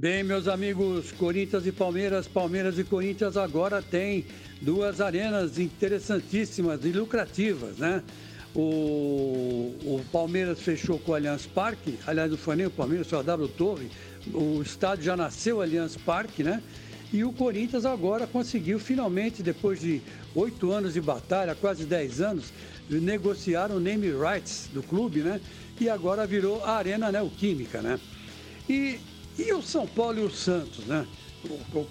Bem, meus amigos, Corinthians e Palmeiras, Palmeiras e Corinthians agora têm duas arenas interessantíssimas e lucrativas, né? O, o Palmeiras fechou com o Allianz Parque, aliás, não foi nem o Palmeiras, a W Torre. O estádio já nasceu Allianz Parque, né? E o Corinthians agora conseguiu finalmente, depois de oito anos de batalha, quase dez anos, negociar o name rights do clube, né? E agora virou a Arena Neoquímica, né? E, e o São Paulo e o Santos, né?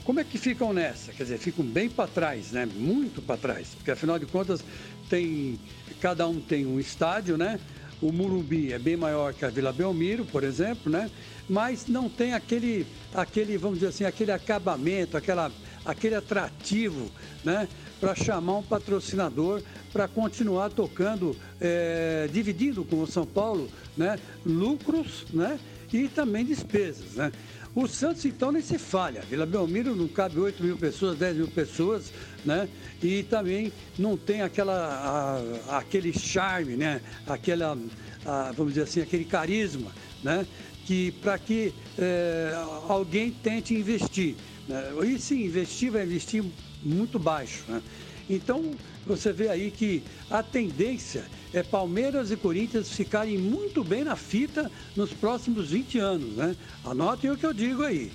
Como é que ficam nessa? Quer dizer, ficam bem para trás, né? Muito para trás, porque afinal de contas tem cada um tem um estádio, né? O Murumbi é bem maior que a Vila Belmiro, por exemplo, né? Mas não tem aquele, aquele, vamos dizer assim, aquele acabamento, aquela, aquele atrativo, né? Para chamar um patrocinador para continuar tocando, é, dividindo com o São Paulo, né? Lucros, né? E também despesas, né? O Santos, então, nem se falha. Vila Belmiro não cabe 8 mil pessoas, 10 mil pessoas, né? E também não tem aquela, a, aquele charme, né? Aquela, a, vamos dizer assim, aquele carisma, né? Que para que é, alguém tente investir. Né? E se investir, vai investir muito baixo, né? Então, você vê aí que a tendência é Palmeiras e Corinthians ficarem muito bem na fita nos próximos 20 anos, né? Anotem o que eu digo aí.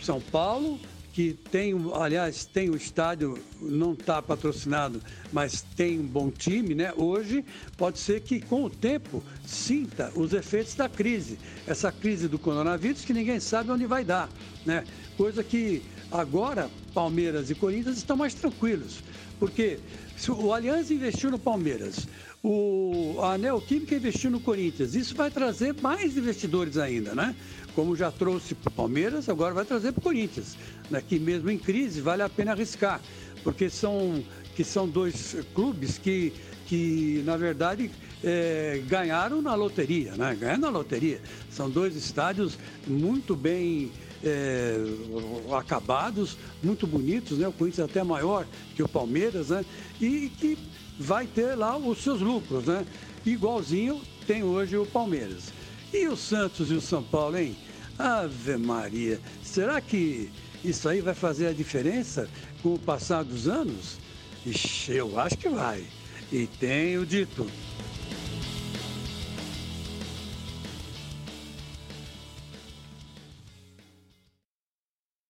São Paulo, que tem, aliás, tem o estádio, não está patrocinado, mas tem um bom time, né? Hoje, pode ser que com o tempo sinta os efeitos da crise. Essa crise do coronavírus que ninguém sabe onde vai dar, né? Coisa que agora Palmeiras e Corinthians estão mais tranquilos. Porque o Aliança investiu no Palmeiras, o, a Neoquímica investiu no Corinthians. Isso vai trazer mais investidores ainda, né? Como já trouxe para o Palmeiras, agora vai trazer para o Corinthians. Né? Que mesmo em crise vale a pena arriscar, porque são, que são dois clubes que, que na verdade, é, ganharam na loteria, né? Ganharam na loteria. São dois estádios muito bem é, acabados, muito bonitos, né? O Corinthians até maior que o Palmeiras, né? E que vai ter lá os seus lucros, né? Igualzinho tem hoje o Palmeiras. E o Santos e o São Paulo, hein? Ave Maria, será que isso aí vai fazer a diferença com o passar dos anos? Ixi, eu acho que vai. E tenho dito.